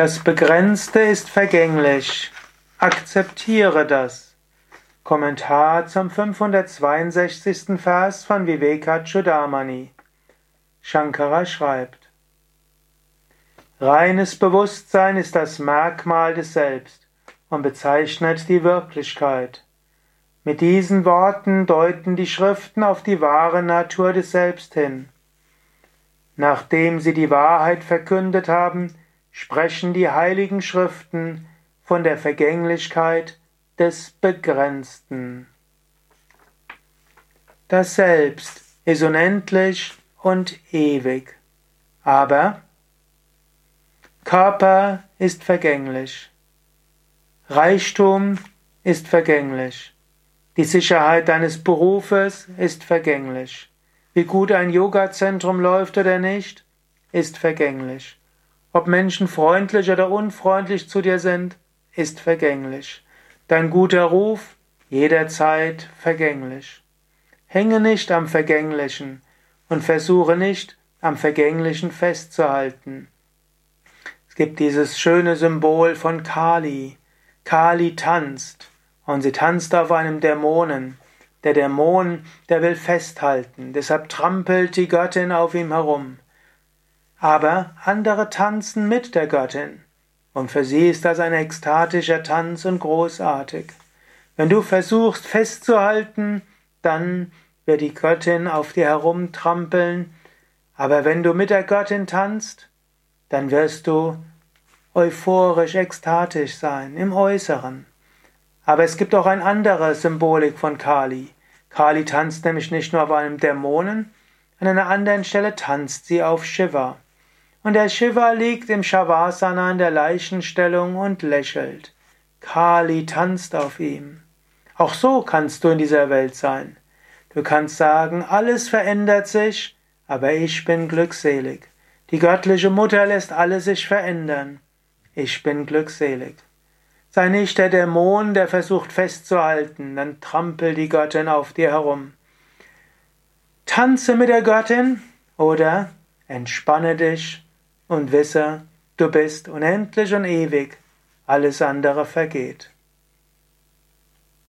Das Begrenzte ist vergänglich. Akzeptiere das. Kommentar zum 562. Vers von Vivekachudamani. Shankara schreibt: Reines Bewusstsein ist das Merkmal des Selbst und bezeichnet die Wirklichkeit. Mit diesen Worten deuten die Schriften auf die wahre Natur des Selbst hin. Nachdem sie die Wahrheit verkündet haben, sprechen die heiligen Schriften von der Vergänglichkeit des Begrenzten. Das Selbst ist unendlich und ewig, aber Körper ist vergänglich, Reichtum ist vergänglich, die Sicherheit deines Berufes ist vergänglich, wie gut ein Yogazentrum läuft oder nicht, ist vergänglich. Ob Menschen freundlich oder unfreundlich zu dir sind, ist vergänglich. Dein guter Ruf jederzeit vergänglich. Hänge nicht am Vergänglichen und versuche nicht am Vergänglichen festzuhalten. Es gibt dieses schöne Symbol von Kali. Kali tanzt und sie tanzt auf einem Dämonen. Der Dämon, der will festhalten, deshalb trampelt die Göttin auf ihm herum. Aber andere tanzen mit der Göttin. Und für sie ist das ein ekstatischer Tanz und großartig. Wenn du versuchst festzuhalten, dann wird die Göttin auf dir herumtrampeln. Aber wenn du mit der Göttin tanzt, dann wirst du euphorisch, ekstatisch sein im Äußeren. Aber es gibt auch eine andere Symbolik von Kali. Kali tanzt nämlich nicht nur auf einem Dämonen, an einer anderen Stelle tanzt sie auf Shiva. Und der Shiva liegt im Shavasana in der Leichenstellung und lächelt. Kali tanzt auf ihm. Auch so kannst du in dieser Welt sein. Du kannst sagen, alles verändert sich, aber ich bin glückselig. Die göttliche Mutter lässt alles sich verändern. Ich bin glückselig. Sei nicht der Dämon, der versucht festzuhalten, dann trampelt die Göttin auf dir herum. Tanze mit der Göttin oder entspanne dich und wisse, du bist unendlich und ewig, alles andere vergeht.